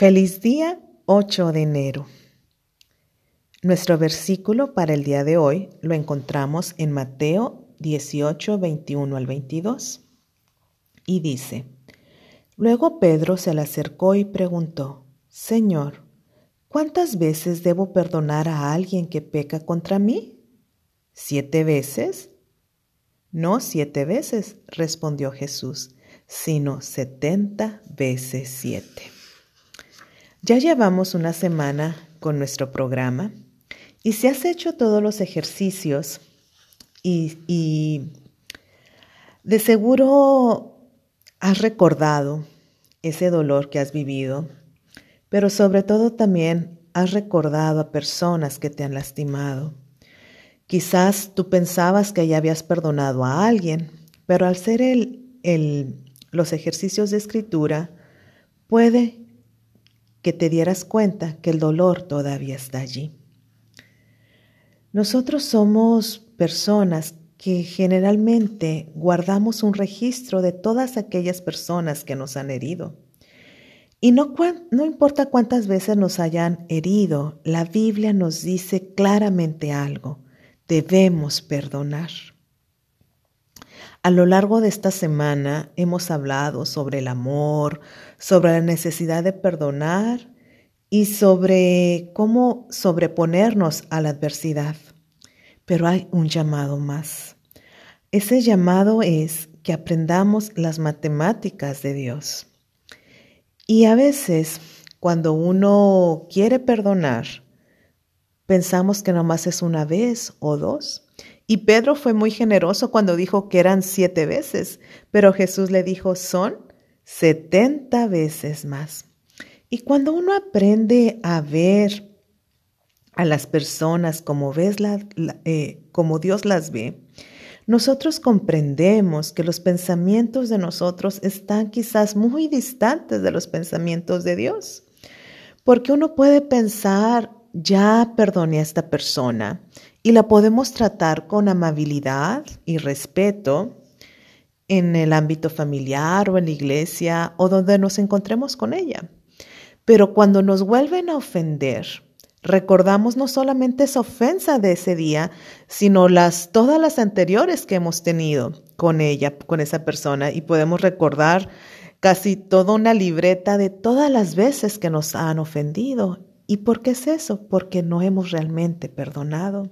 Feliz día 8 de enero. Nuestro versículo para el día de hoy lo encontramos en Mateo 18, 21 al 22. Y dice, Luego Pedro se le acercó y preguntó, Señor, ¿cuántas veces debo perdonar a alguien que peca contra mí? ¿Siete veces? No siete veces, respondió Jesús, sino setenta veces siete. Ya llevamos una semana con nuestro programa y si has hecho todos los ejercicios y, de seguro has recordado ese dolor que has vivido, pero sobre todo también has recordado a personas que te han lastimado. Quizás tú pensabas que ya habías perdonado a alguien, pero al hacer el, los ejercicios de escritura, puede que te dieras cuenta que el dolor todavía está allí. Nosotros somos personas que generalmente guardamos un registro de todas aquellas personas que nos han herido. Y no, no, importa cuántas veces nos hayan herido, la Biblia nos dice claramente algo. Debemos perdonar. A lo largo de esta semana hemos hablado sobre el amor, sobre la necesidad de perdonar y sobre cómo sobreponernos a la adversidad. Pero hay un llamado más. Ese llamado es que aprendamos las matemáticas de Dios. Y a veces, cuando uno quiere perdonar, pensamos que nomás es una vez o dos. Y Pedro fue muy generoso cuando dijo que eran siete veces, pero Jesús le dijo son setenta veces más. Y cuando uno aprende a ver a las personas como, ves la, eh, como Dios las ve, nosotros comprendemos que los pensamientos de nosotros están quizás muy distantes de los pensamientos de Dios. Porque uno puede pensar, ya perdoné a esta persona, y la podemos tratar con amabilidad y respeto en el ámbito familiar o en la iglesia o donde nos encontremos con ella. Pero cuando nos vuelven a ofender, recordamos no solamente esa ofensa de ese día, sino las todas las anteriores que hemos tenido con ella, con esa persona y podemos recordar casi toda una libreta de todas las veces que nos han ofendido. ¿Y por qué es eso? Porque no hemos realmente perdonado.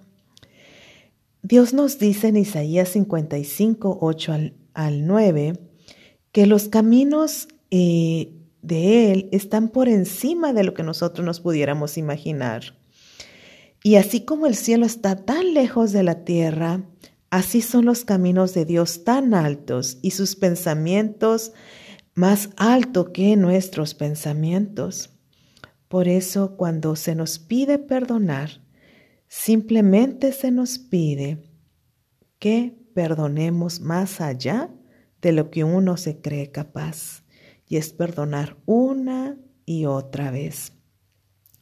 Dios nos dice en Isaías 55, 8 al, 9, que los caminos eh, de Él están por encima de lo que nosotros nos pudiéramos imaginar. Y así como el cielo está tan lejos de la tierra, así son los caminos de Dios tan altos y sus pensamientos más alto que nuestros pensamientos. Por eso cuando se nos pide perdonar, Simplemente se nos pide que perdonemos más allá de lo que uno se cree capaz, y es perdonar una y otra vez.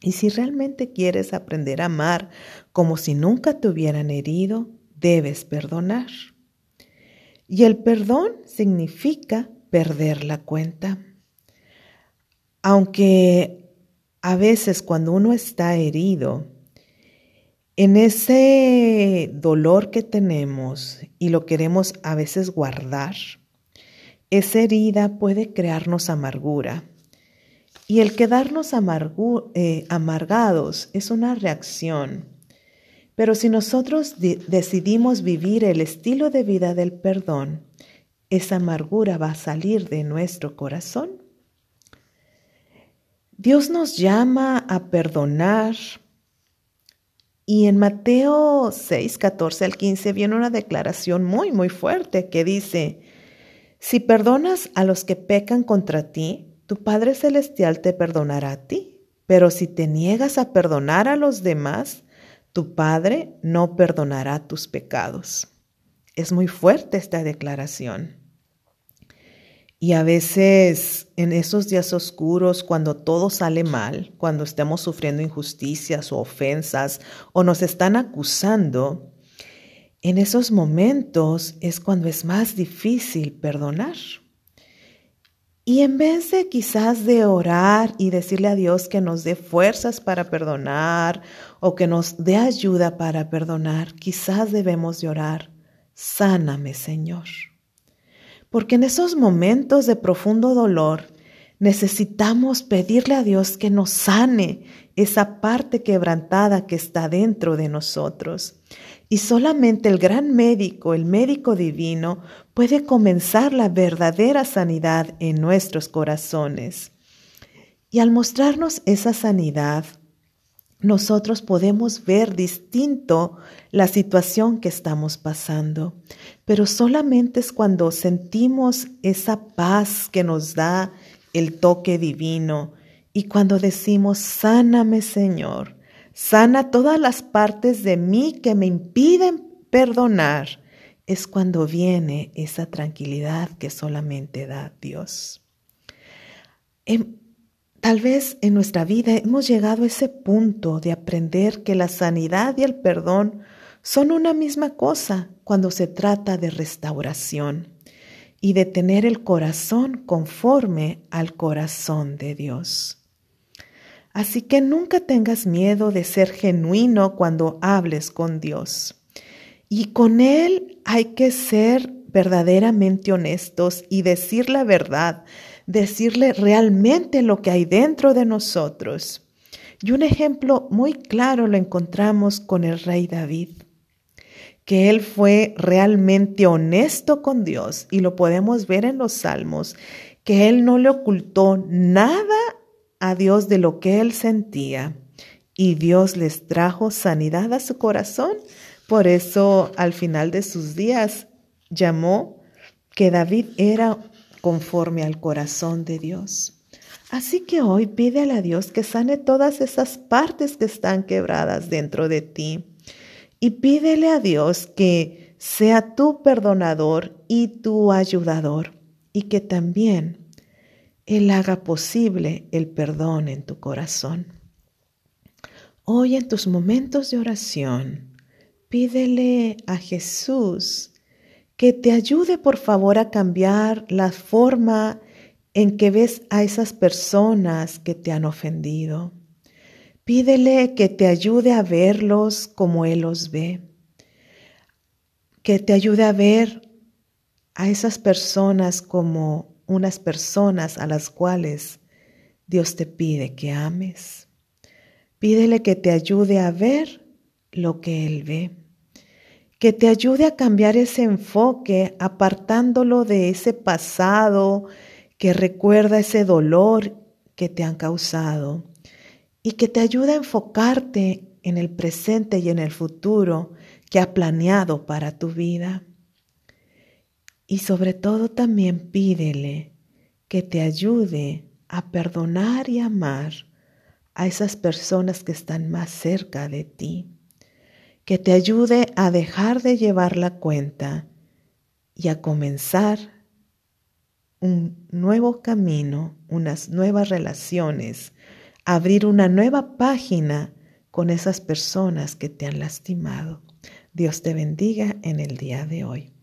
Y si realmente quieres aprender a amar como si nunca te hubieran herido, debes perdonar. Y el perdón significa perder la cuenta. Aunque a veces cuando uno está herido, en ese dolor que tenemos y lo queremos a veces guardar, esa herida puede crearnos amargura. Y el quedarnos eh, amargados es una reacción. Pero si nosotros decidimos vivir el estilo de vida del perdón, esa amargura va a salir de nuestro corazón. Dios nos llama a perdonar y en Mateo 6, 14 al 15 viene una declaración muy, muy fuerte que dice, si perdonas a los que pecan contra ti, tu Padre Celestial te perdonará a ti. Pero si te niegas a perdonar a los demás, tu Padre no perdonará tus pecados. Es muy fuerte esta declaración. Y a veces en esos días oscuros, cuando todo sale mal, cuando estemos sufriendo injusticias o ofensas o nos están acusando, en esos momentos es cuando es más difícil perdonar. Y en vez de quizás de orar y decirle a Dios que nos dé fuerzas para perdonar o que nos dé ayuda para perdonar, quizás debemos de orar, sáname Señor. Porque en esos momentos de profundo dolor necesitamos pedirle a Dios que nos sane esa parte quebrantada que está dentro de nosotros. Y solamente el gran médico, el médico divino, puede comenzar la verdadera sanidad en nuestros corazones. Y al mostrarnos esa sanidad, nosotros podemos ver distinto la situación que estamos pasando, pero solamente es cuando sentimos esa paz que nos da el toque divino y cuando decimos, sáname Señor, sana todas las partes de mí que me impiden perdonar, es cuando viene esa tranquilidad que solamente da Dios. Em, tal vez en nuestra vida hemos llegado a ese punto de aprender que la sanidad y el perdón son una misma cosa cuando se trata de restauración y de tener el corazón conforme al corazón de Dios. Así que nunca tengas miedo de ser genuino cuando hables con Dios. Y con Él hay que ser verdaderamente honestos y decir la verdad, decirle realmente lo que hay dentro de nosotros. Y un ejemplo muy claro lo encontramos con el rey David, que él fue realmente honesto con Dios y lo podemos ver en los salmos, que él no le ocultó nada a Dios de lo que él sentía y Dios les trajo sanidad a su corazón. Por eso al final de sus días llamó que David era conforme al corazón de Dios. Así que hoy pídele a Dios que sane todas esas partes que están quebradas dentro de ti. Y pídele a Dios que sea tu perdonador y tu ayudador. Y que también él haga posible el perdón en tu corazón. Hoy en tus momentos de oración, pídele a Jesús que te ayude por favor a cambiar la forma en que ves a esas personas que te han ofendido. Pídele que te ayude a verlos como Él los ve, que te ayude a ver a esas personas como unas personas a las cuales Dios te pide que ames. Pídele que te ayude a ver lo que Él ve, que te ayude a cambiar ese enfoque apartándolo de ese pasado que recuerda ese dolor que te han causado y que te ayude a enfocarte en el presente y en el futuro que ha planeado para tu vida. Y sobre todo también pídele que te ayude a perdonar y amar a esas personas que están más cerca de ti. Que te ayude a dejar de llevar la cuenta y a comenzar un nuevo camino, unas nuevas relaciones, abrir una nueva página con esas personas que te han lastimado. Dios te bendiga en el día de hoy.